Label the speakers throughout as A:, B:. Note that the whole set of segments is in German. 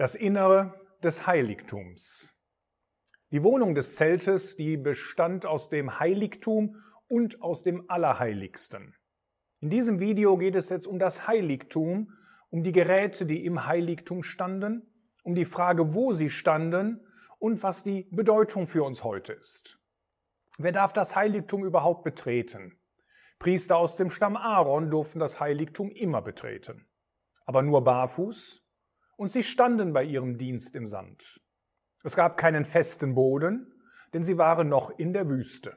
A: Das Innere des Heiligtums. Die Wohnung des Zeltes, die bestand aus dem Heiligtum und aus dem Allerheiligsten. In diesem Video geht es jetzt um das Heiligtum, um die Geräte, die im Heiligtum standen, um die Frage, wo sie standen und was die Bedeutung für uns heute ist. Wer darf das Heiligtum überhaupt betreten? Priester aus dem Stamm Aaron durften das Heiligtum immer betreten, aber nur barfuß und sie standen bei ihrem Dienst im Sand. Es gab keinen festen Boden, denn sie waren noch in der Wüste.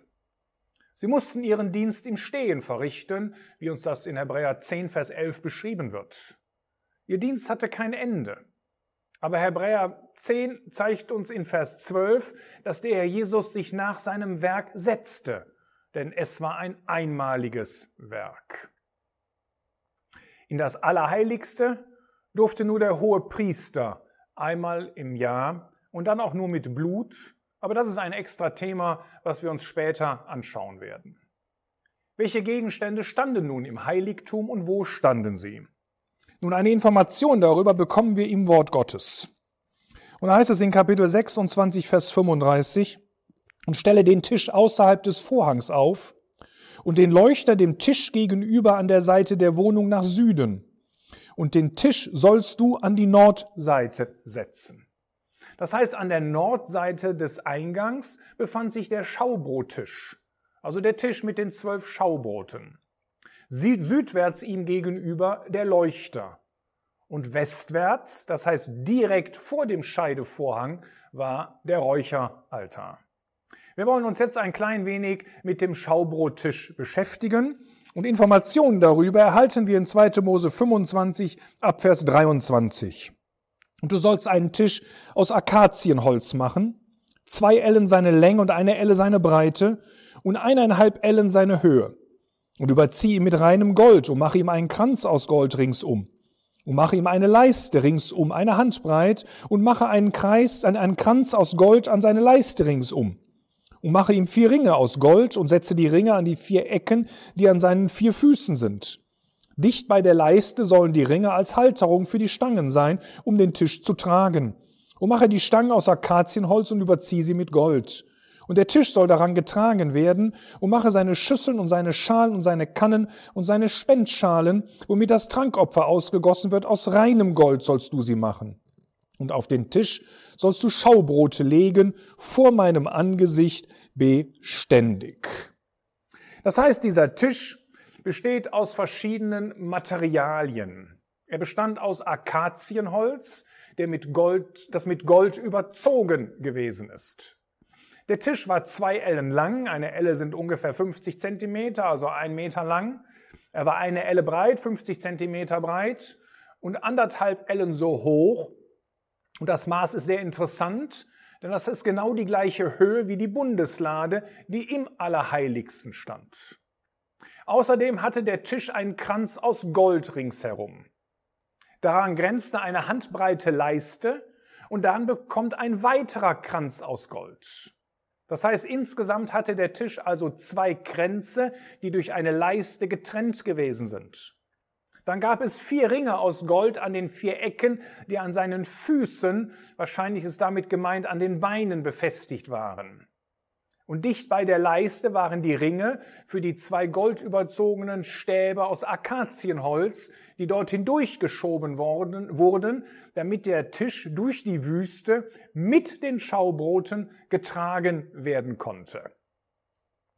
A: Sie mussten ihren Dienst im Stehen verrichten, wie uns das in Hebräer 10, Vers 11 beschrieben wird. Ihr Dienst hatte kein Ende. Aber Hebräer 10 zeigt uns in Vers 12, dass der Herr Jesus sich nach seinem Werk setzte, denn es war ein einmaliges Werk. In das Allerheiligste durfte nur der hohe Priester einmal im Jahr und dann auch nur mit Blut. Aber das ist ein extra Thema, was wir uns später anschauen werden. Welche Gegenstände standen nun im Heiligtum und wo standen sie? Nun, eine Information darüber bekommen wir im Wort Gottes. Und da heißt es in Kapitel 26, Vers 35, und stelle den Tisch außerhalb des Vorhangs auf und den Leuchter dem Tisch gegenüber an der Seite der Wohnung nach Süden und den Tisch sollst du an die Nordseite setzen. Das heißt, an der Nordseite des Eingangs befand sich der Schaubrottisch, also der Tisch mit den zwölf Schaubroten. Südwärts ihm gegenüber der Leuchter. Und westwärts, das heißt direkt vor dem Scheidevorhang, war der Räucheraltar. Wir wollen uns jetzt ein klein wenig mit dem Schaubrottisch beschäftigen und Informationen darüber erhalten wir in 2. Mose 25 ab Vers 23. Und du sollst einen Tisch aus Akazienholz machen, zwei Ellen seine Länge und eine Elle seine Breite und eineinhalb Ellen seine Höhe. Und überzieh ihn mit reinem Gold und mach ihm einen Kranz aus Gold ringsum. Und mache ihm eine Leiste ringsum, eine Handbreit, und mache einen Kreis, einen Kranz aus Gold an seine Leiste ringsum und mache ihm vier Ringe aus Gold und setze die Ringe an die vier Ecken, die an seinen vier Füßen sind. Dicht bei der Leiste sollen die Ringe als Halterung für die Stangen sein, um den Tisch zu tragen. Und mache die Stangen aus Akazienholz und überziehe sie mit Gold. Und der Tisch soll daran getragen werden, und mache seine Schüsseln und seine Schalen und seine Kannen und seine Spendschalen, womit das Trankopfer ausgegossen wird, aus reinem Gold sollst du sie machen. Und auf den Tisch sollst du Schaubrote legen vor meinem Angesicht beständig. Das heißt, dieser Tisch besteht aus verschiedenen Materialien. Er bestand aus Akazienholz, der mit Gold, das mit Gold überzogen gewesen ist. Der Tisch war zwei Ellen lang, eine Elle sind ungefähr 50 Zentimeter, also ein Meter lang. Er war eine Elle breit, 50 Zentimeter breit und anderthalb Ellen so hoch und das Maß ist sehr interessant, denn das ist genau die gleiche Höhe wie die Bundeslade, die im Allerheiligsten stand. Außerdem hatte der Tisch einen Kranz aus Gold ringsherum. Daran grenzte eine handbreite Leiste und dann bekommt ein weiterer Kranz aus Gold. Das heißt, insgesamt hatte der Tisch also zwei Kränze, die durch eine Leiste getrennt gewesen sind. Dann gab es vier Ringe aus Gold an den vier Ecken, die an seinen Füßen, wahrscheinlich ist damit gemeint, an den Beinen befestigt waren. Und dicht bei der Leiste waren die Ringe für die zwei goldüberzogenen Stäbe aus Akazienholz, die dort hindurchgeschoben worden, wurden, damit der Tisch durch die Wüste mit den Schaubroten getragen werden konnte.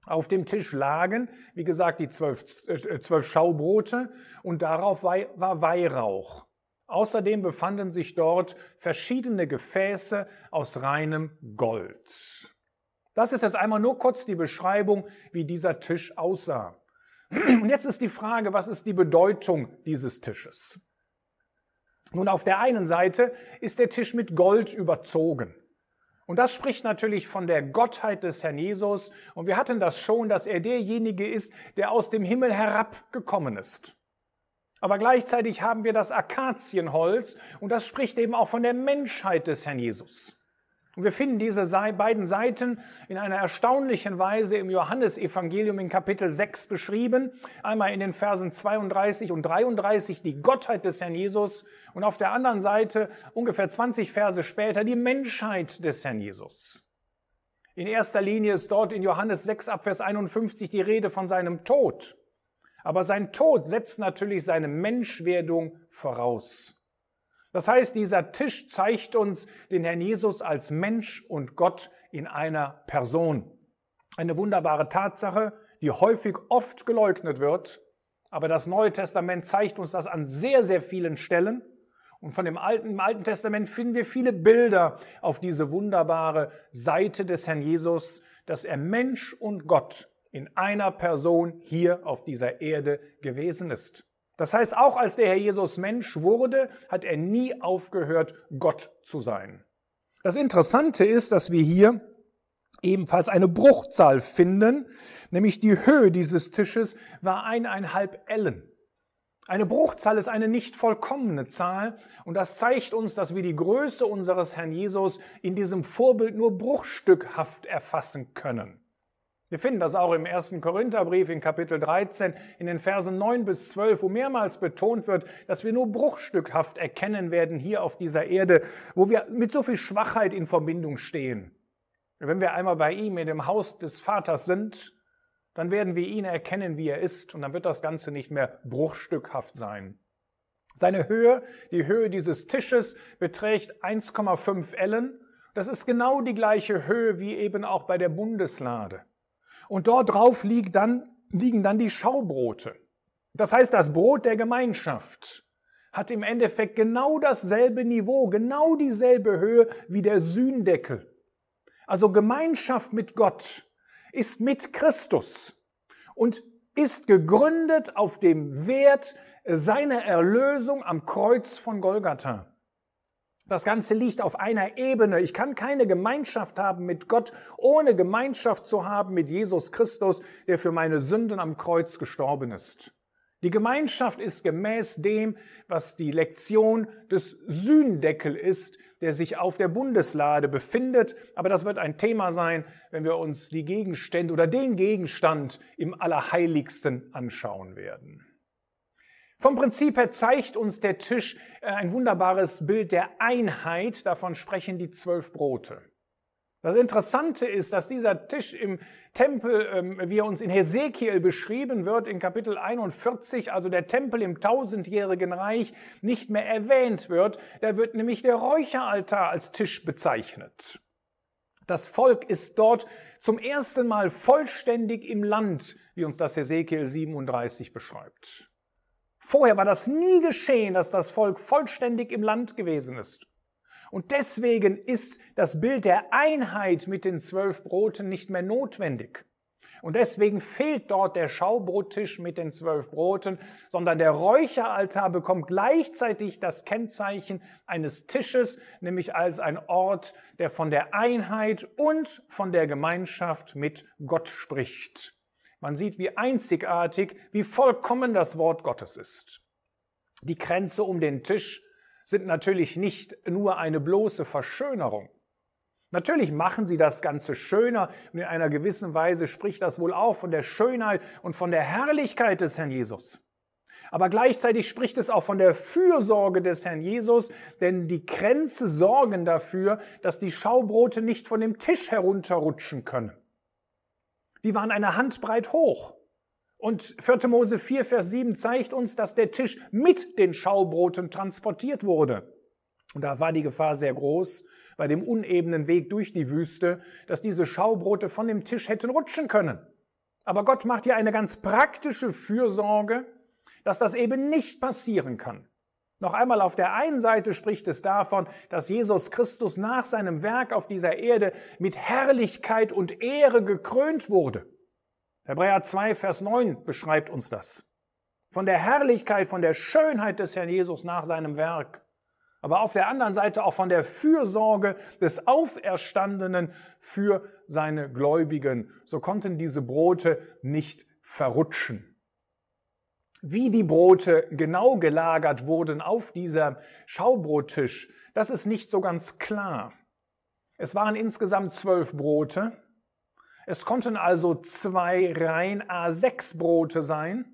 A: Auf dem Tisch lagen, wie gesagt, die zwölf, äh, zwölf Schaubrote und darauf war Weihrauch. Außerdem befanden sich dort verschiedene Gefäße aus reinem Gold. Das ist jetzt einmal nur kurz die Beschreibung, wie dieser Tisch aussah. Und jetzt ist die Frage, was ist die Bedeutung dieses Tisches? Nun, auf der einen Seite ist der Tisch mit Gold überzogen. Und das spricht natürlich von der Gottheit des Herrn Jesus. Und wir hatten das schon, dass er derjenige ist, der aus dem Himmel herabgekommen ist. Aber gleichzeitig haben wir das Akazienholz und das spricht eben auch von der Menschheit des Herrn Jesus. Und wir finden diese beiden Seiten in einer erstaunlichen Weise im Johannesevangelium in Kapitel 6 beschrieben. Einmal in den Versen 32 und 33 die Gottheit des Herrn Jesus und auf der anderen Seite ungefähr 20 Verse später die Menschheit des Herrn Jesus. In erster Linie ist dort in Johannes 6 ab Vers 51 die Rede von seinem Tod. Aber sein Tod setzt natürlich seine Menschwerdung voraus. Das heißt, dieser Tisch zeigt uns den Herrn Jesus als Mensch und Gott in einer Person. Eine wunderbare Tatsache, die häufig oft geleugnet wird, aber das Neue Testament zeigt uns das an sehr, sehr vielen Stellen. Und von dem Alten, im Alten Testament finden wir viele Bilder auf diese wunderbare Seite des Herrn Jesus, dass er Mensch und Gott in einer Person hier auf dieser Erde gewesen ist. Das heißt, auch als der Herr Jesus Mensch wurde, hat er nie aufgehört, Gott zu sein. Das Interessante ist, dass wir hier ebenfalls eine Bruchzahl finden, nämlich die Höhe dieses Tisches war eineinhalb Ellen. Eine Bruchzahl ist eine nicht vollkommene Zahl und das zeigt uns, dass wir die Größe unseres Herrn Jesus in diesem Vorbild nur bruchstückhaft erfassen können. Wir finden das auch im ersten Korintherbrief in Kapitel 13 in den Versen 9 bis 12, wo mehrmals betont wird, dass wir nur bruchstückhaft erkennen werden hier auf dieser Erde, wo wir mit so viel Schwachheit in Verbindung stehen. Wenn wir einmal bei ihm in dem Haus des Vaters sind, dann werden wir ihn erkennen, wie er ist, und dann wird das Ganze nicht mehr bruchstückhaft sein. Seine Höhe, die Höhe dieses Tisches, beträgt 1,5 Ellen. Das ist genau die gleiche Höhe wie eben auch bei der Bundeslade. Und dort drauf liegen dann, liegen dann die Schaubrote. Das heißt, das Brot der Gemeinschaft hat im Endeffekt genau dasselbe Niveau, genau dieselbe Höhe wie der Sühndeckel. Also Gemeinschaft mit Gott ist mit Christus und ist gegründet auf dem Wert seiner Erlösung am Kreuz von Golgatha. Das Ganze liegt auf einer Ebene. Ich kann keine Gemeinschaft haben mit Gott, ohne Gemeinschaft zu haben mit Jesus Christus, der für meine Sünden am Kreuz gestorben ist. Die Gemeinschaft ist gemäß dem, was die Lektion des Sühndeckel ist, der sich auf der Bundeslade befindet. Aber das wird ein Thema sein, wenn wir uns die Gegenstände oder den Gegenstand im Allerheiligsten anschauen werden. Vom Prinzip her zeigt uns der Tisch äh, ein wunderbares Bild der Einheit. Davon sprechen die zwölf Brote. Das Interessante ist, dass dieser Tisch im Tempel, ähm, wie er uns in Hesekiel beschrieben wird, in Kapitel 41, also der Tempel im tausendjährigen Reich, nicht mehr erwähnt wird. Da wird nämlich der Räucheraltar als Tisch bezeichnet. Das Volk ist dort zum ersten Mal vollständig im Land, wie uns das Hesekiel 37 beschreibt. Vorher war das nie geschehen, dass das Volk vollständig im Land gewesen ist. Und deswegen ist das Bild der Einheit mit den zwölf Broten nicht mehr notwendig. Und deswegen fehlt dort der Schaubrottisch mit den zwölf Broten, sondern der Räucheraltar bekommt gleichzeitig das Kennzeichen eines Tisches, nämlich als ein Ort, der von der Einheit und von der Gemeinschaft mit Gott spricht. Man sieht, wie einzigartig, wie vollkommen das Wort Gottes ist. Die Kränze um den Tisch sind natürlich nicht nur eine bloße Verschönerung. Natürlich machen sie das Ganze schöner und in einer gewissen Weise spricht das wohl auch von der Schönheit und von der Herrlichkeit des Herrn Jesus. Aber gleichzeitig spricht es auch von der Fürsorge des Herrn Jesus, denn die Kränze sorgen dafür, dass die Schaubrote nicht von dem Tisch herunterrutschen können die waren eine Handbreit hoch. Und 4. Mose 4, Vers 7 zeigt uns, dass der Tisch mit den Schaubroten transportiert wurde. Und da war die Gefahr sehr groß, bei dem unebenen Weg durch die Wüste, dass diese Schaubrote von dem Tisch hätten rutschen können. Aber Gott macht hier eine ganz praktische Fürsorge, dass das eben nicht passieren kann. Noch einmal auf der einen Seite spricht es davon, dass Jesus Christus nach seinem Werk auf dieser Erde mit Herrlichkeit und Ehre gekrönt wurde. Hebräer 2, Vers 9 beschreibt uns das. Von der Herrlichkeit, von der Schönheit des Herrn Jesus nach seinem Werk. Aber auf der anderen Seite auch von der Fürsorge des Auferstandenen für seine Gläubigen. So konnten diese Brote nicht verrutschen wie die Brote genau gelagert wurden auf dieser Schaubrottisch, das ist nicht so ganz klar. Es waren insgesamt zwölf Brote. Es konnten also zwei Reihen A6 Brote sein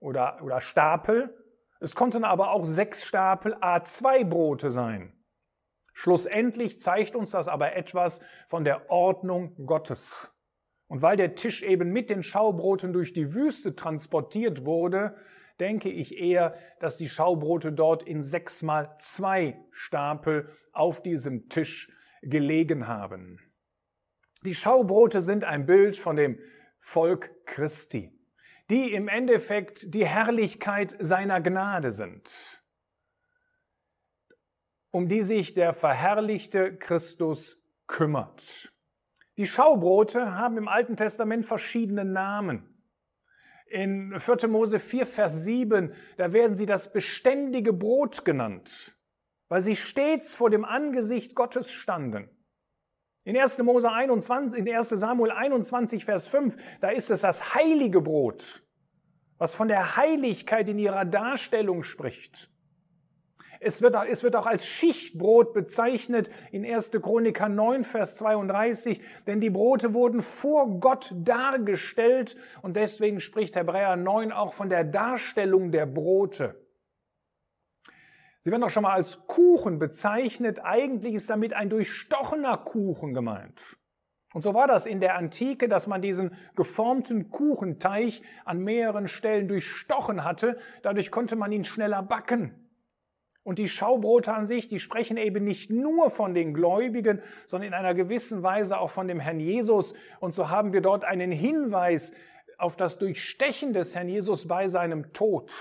A: oder, oder Stapel. Es konnten aber auch sechs Stapel A2 Brote sein. Schlussendlich zeigt uns das aber etwas von der Ordnung Gottes. Und weil der Tisch eben mit den Schaubroten durch die Wüste transportiert wurde, denke ich eher, dass die Schaubrote dort in sechs mal zwei Stapel auf diesem Tisch gelegen haben. Die Schaubrote sind ein Bild von dem Volk Christi, die im Endeffekt die Herrlichkeit seiner Gnade sind um die sich der verherrlichte Christus kümmert. Die Schaubrote haben im Alten Testament verschiedene Namen. In 4. Mose 4, Vers 7, da werden sie das beständige Brot genannt, weil sie stets vor dem Angesicht Gottes standen. In 1. Mose 21, in 1. Samuel 21, Vers 5, da ist es das heilige Brot, was von der Heiligkeit in ihrer Darstellung spricht. Es wird, es wird auch als Schichtbrot bezeichnet in 1. Chroniker 9, Vers 32, denn die Brote wurden vor Gott dargestellt und deswegen spricht Hebräer 9 auch von der Darstellung der Brote. Sie werden auch schon mal als Kuchen bezeichnet. Eigentlich ist damit ein durchstochener Kuchen gemeint. Und so war das in der Antike, dass man diesen geformten Kuchenteig an mehreren Stellen durchstochen hatte. Dadurch konnte man ihn schneller backen. Und die Schaubrote an sich, die sprechen eben nicht nur von den Gläubigen, sondern in einer gewissen Weise auch von dem Herrn Jesus. Und so haben wir dort einen Hinweis auf das Durchstechen des Herrn Jesus bei seinem Tod.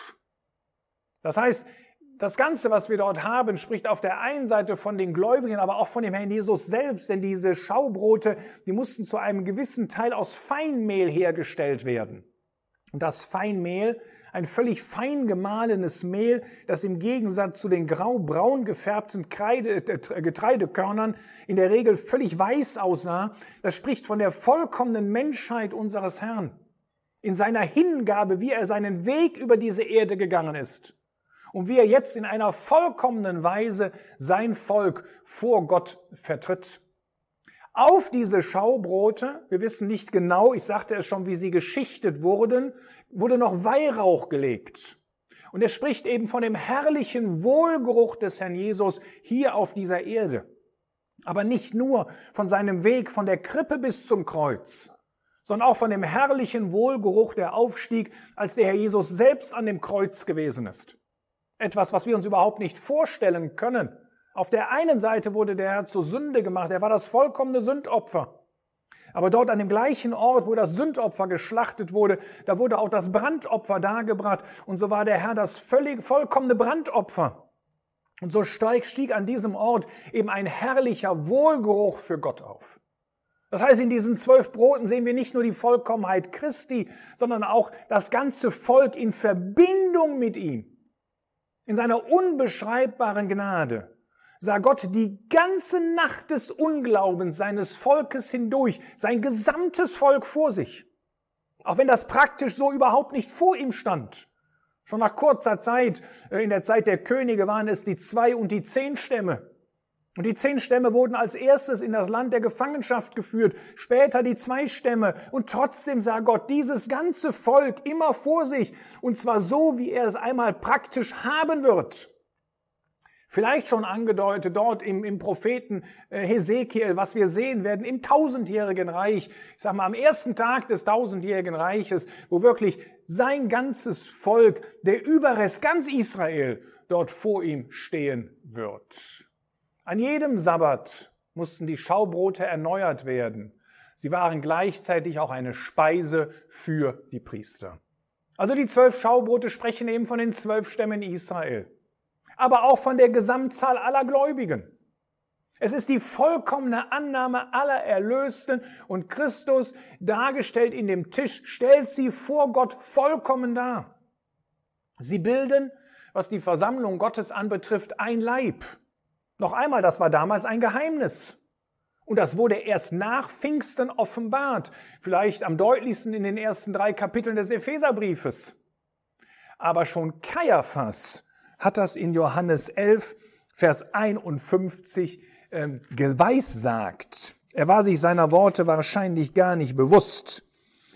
A: Das heißt, das Ganze, was wir dort haben, spricht auf der einen Seite von den Gläubigen, aber auch von dem Herrn Jesus selbst, denn diese Schaubrote, die mussten zu einem gewissen Teil aus Feinmehl hergestellt werden. Und das Feinmehl ein völlig fein gemahlenes Mehl, das im Gegensatz zu den grau-braun gefärbten Kreide, äh, Getreidekörnern in der Regel völlig weiß aussah, das spricht von der vollkommenen Menschheit unseres Herrn, in seiner Hingabe, wie er seinen Weg über diese Erde gegangen ist und wie er jetzt in einer vollkommenen Weise sein Volk vor Gott vertritt. Auf diese Schaubrote, wir wissen nicht genau, ich sagte es schon, wie sie geschichtet wurden, wurde noch Weihrauch gelegt. Und er spricht eben von dem herrlichen Wohlgeruch des Herrn Jesus hier auf dieser Erde. Aber nicht nur von seinem Weg von der Krippe bis zum Kreuz, sondern auch von dem herrlichen Wohlgeruch, der aufstieg, als der Herr Jesus selbst an dem Kreuz gewesen ist. Etwas, was wir uns überhaupt nicht vorstellen können. Auf der einen Seite wurde der Herr zur Sünde gemacht, er war das vollkommene Sündopfer. Aber dort an dem gleichen Ort, wo das Sündopfer geschlachtet wurde, da wurde auch das Brandopfer dargebracht. Und so war der Herr das völlig vollkommene Brandopfer. Und so stieg an diesem Ort eben ein herrlicher Wohlgeruch für Gott auf. Das heißt, in diesen zwölf Broten sehen wir nicht nur die Vollkommenheit Christi, sondern auch das ganze Volk in Verbindung mit ihm, in seiner unbeschreibbaren Gnade sah Gott die ganze Nacht des Unglaubens seines Volkes hindurch, sein gesamtes Volk vor sich. Auch wenn das praktisch so überhaupt nicht vor ihm stand. Schon nach kurzer Zeit, äh, in der Zeit der Könige, waren es die zwei und die zehn Stämme. Und die zehn Stämme wurden als erstes in das Land der Gefangenschaft geführt, später die zwei Stämme. Und trotzdem sah Gott dieses ganze Volk immer vor sich. Und zwar so, wie er es einmal praktisch haben wird. Vielleicht schon angedeutet dort im, im Propheten äh, Hesekiel, was wir sehen werden im tausendjährigen Reich, ich sag mal am ersten Tag des tausendjährigen Reiches, wo wirklich sein ganzes Volk, der Überrest, ganz Israel, dort vor ihm stehen wird. An jedem Sabbat mussten die Schaubrote erneuert werden. Sie waren gleichzeitig auch eine Speise für die Priester. Also die zwölf Schaubrote sprechen eben von den zwölf Stämmen Israel aber auch von der Gesamtzahl aller Gläubigen. Es ist die vollkommene Annahme aller Erlösten und Christus, dargestellt in dem Tisch, stellt sie vor Gott vollkommen dar. Sie bilden, was die Versammlung Gottes anbetrifft, ein Leib. Noch einmal, das war damals ein Geheimnis. Und das wurde erst nach Pfingsten offenbart, vielleicht am deutlichsten in den ersten drei Kapiteln des Epheserbriefes. Aber schon Kaiaphas hat das in Johannes 11, Vers 51 äh, geweissagt. Er war sich seiner Worte wahrscheinlich gar nicht bewusst.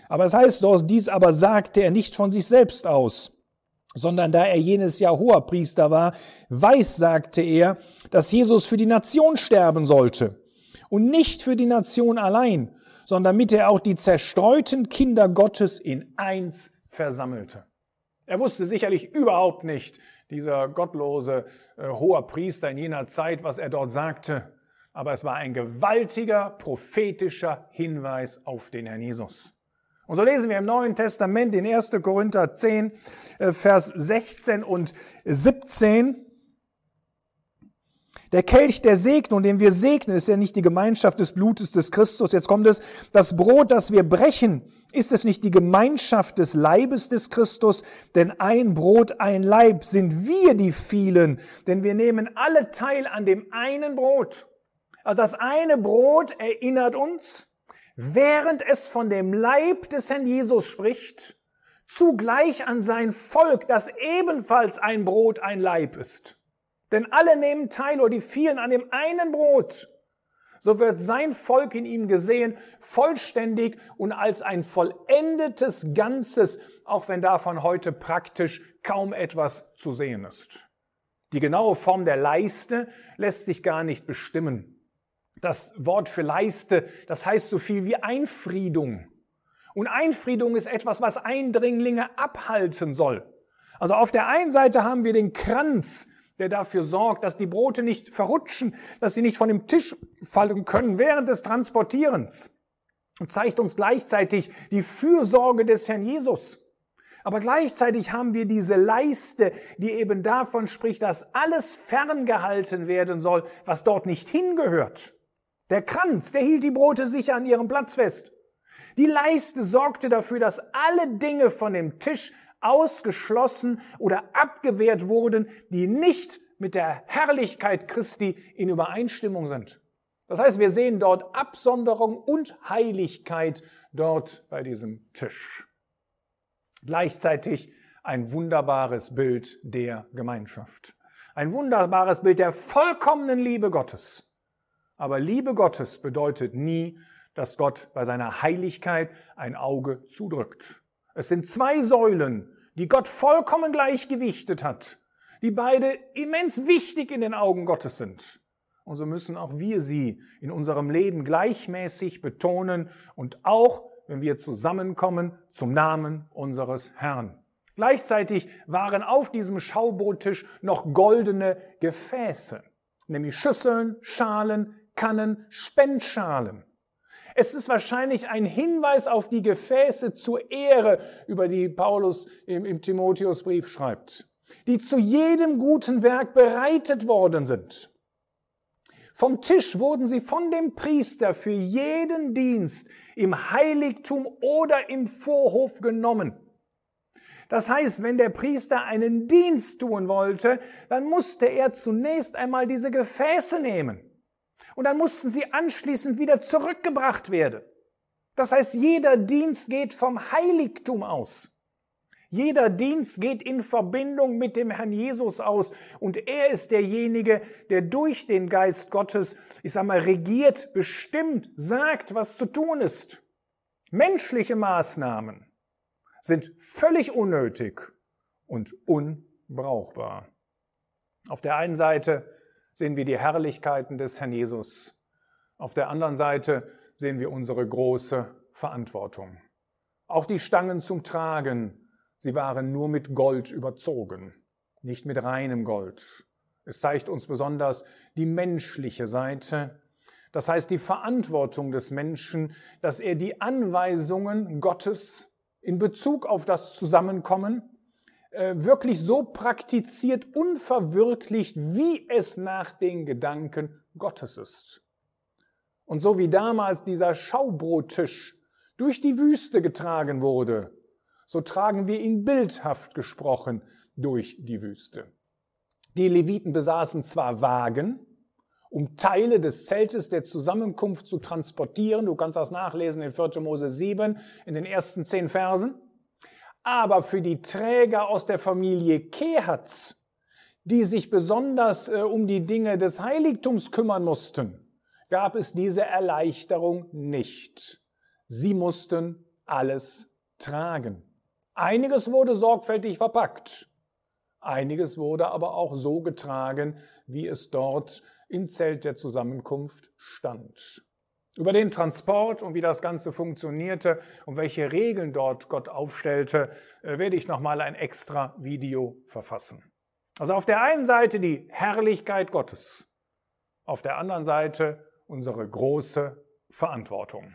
A: Aber es heißt dies aber sagte er nicht von sich selbst aus, sondern da er jenes Jahr hoher Priester war, weiß, sagte er, dass Jesus für die Nation sterben sollte. Und nicht für die Nation allein, sondern damit er auch die zerstreuten Kinder Gottes in eins versammelte. Er wusste sicherlich überhaupt nicht, dieser gottlose äh, hoher Priester in jener Zeit, was er dort sagte. Aber es war ein gewaltiger prophetischer Hinweis auf den Herrn Jesus. Und so lesen wir im Neuen Testament in 1. Korinther 10, äh, Vers 16 und 17. Der Kelch der Segnung, den wir segnen, ist ja nicht die Gemeinschaft des Blutes des Christus. Jetzt kommt es, das Brot, das wir brechen, ist es nicht die Gemeinschaft des Leibes des Christus? Denn ein Brot, ein Leib sind wir die vielen, denn wir nehmen alle teil an dem einen Brot. Also das eine Brot erinnert uns, während es von dem Leib des Herrn Jesus spricht, zugleich an sein Volk, das ebenfalls ein Brot, ein Leib ist. Denn alle nehmen teil oder die vielen an dem einen Brot. So wird sein Volk in ihm gesehen, vollständig und als ein vollendetes Ganzes, auch wenn davon heute praktisch kaum etwas zu sehen ist. Die genaue Form der Leiste lässt sich gar nicht bestimmen. Das Wort für Leiste, das heißt so viel wie Einfriedung. Und Einfriedung ist etwas, was Eindringlinge abhalten soll. Also auf der einen Seite haben wir den Kranz, der dafür sorgt, dass die Brote nicht verrutschen, dass sie nicht von dem Tisch fallen können während des Transportierens. Und zeigt uns gleichzeitig die Fürsorge des Herrn Jesus. Aber gleichzeitig haben wir diese Leiste, die eben davon spricht, dass alles ferngehalten werden soll, was dort nicht hingehört. Der Kranz, der hielt die Brote sicher an ihrem Platz fest. Die Leiste sorgte dafür, dass alle Dinge von dem Tisch ausgeschlossen oder abgewehrt wurden, die nicht mit der Herrlichkeit Christi in Übereinstimmung sind. Das heißt, wir sehen dort Absonderung und Heiligkeit dort bei diesem Tisch. Gleichzeitig ein wunderbares Bild der Gemeinschaft. Ein wunderbares Bild der vollkommenen Liebe Gottes. Aber Liebe Gottes bedeutet nie, dass Gott bei seiner Heiligkeit ein Auge zudrückt. Es sind zwei Säulen, die Gott vollkommen gleichgewichtet hat, die beide immens wichtig in den Augen Gottes sind. Und so müssen auch wir sie in unserem Leben gleichmäßig betonen und auch, wenn wir zusammenkommen, zum Namen unseres Herrn. Gleichzeitig waren auf diesem Schaubrottisch noch goldene Gefäße, nämlich Schüsseln, Schalen, Kannen, Spendschalen. Es ist wahrscheinlich ein Hinweis auf die Gefäße zur Ehre, über die Paulus im, im Timotheusbrief schreibt, die zu jedem guten Werk bereitet worden sind. Vom Tisch wurden sie von dem Priester für jeden Dienst im Heiligtum oder im Vorhof genommen. Das heißt, wenn der Priester einen Dienst tun wollte, dann musste er zunächst einmal diese Gefäße nehmen und dann mussten sie anschließend wieder zurückgebracht werden. Das heißt, jeder Dienst geht vom Heiligtum aus. Jeder Dienst geht in Verbindung mit dem Herrn Jesus aus und er ist derjenige, der durch den Geist Gottes, ich sag mal, regiert, bestimmt, sagt, was zu tun ist. Menschliche Maßnahmen sind völlig unnötig und unbrauchbar. Auf der einen Seite sehen wir die Herrlichkeiten des Herrn Jesus. Auf der anderen Seite sehen wir unsere große Verantwortung. Auch die Stangen zum Tragen, sie waren nur mit Gold überzogen, nicht mit reinem Gold. Es zeigt uns besonders die menschliche Seite, das heißt die Verantwortung des Menschen, dass er die Anweisungen Gottes in Bezug auf das Zusammenkommen äh, wirklich so praktiziert und verwirklicht, wie es nach den Gedanken Gottes ist. Und so wie damals dieser Schaubrottisch durch die Wüste getragen wurde, so tragen wir ihn bildhaft gesprochen durch die Wüste. Die Leviten besaßen zwar Wagen, um Teile des Zeltes der Zusammenkunft zu transportieren. Du kannst das nachlesen in 4. Mose 7 in den ersten zehn Versen. Aber für die Träger aus der Familie Kehatz, die sich besonders äh, um die Dinge des Heiligtums kümmern mussten, gab es diese Erleichterung nicht. Sie mussten alles tragen. Einiges wurde sorgfältig verpackt, einiges wurde aber auch so getragen, wie es dort im Zelt der Zusammenkunft stand. Über den Transport und wie das Ganze funktionierte und welche Regeln dort Gott aufstellte, äh, werde ich nochmal ein extra Video verfassen. Also auf der einen Seite die Herrlichkeit Gottes, auf der anderen Seite unsere große Verantwortung.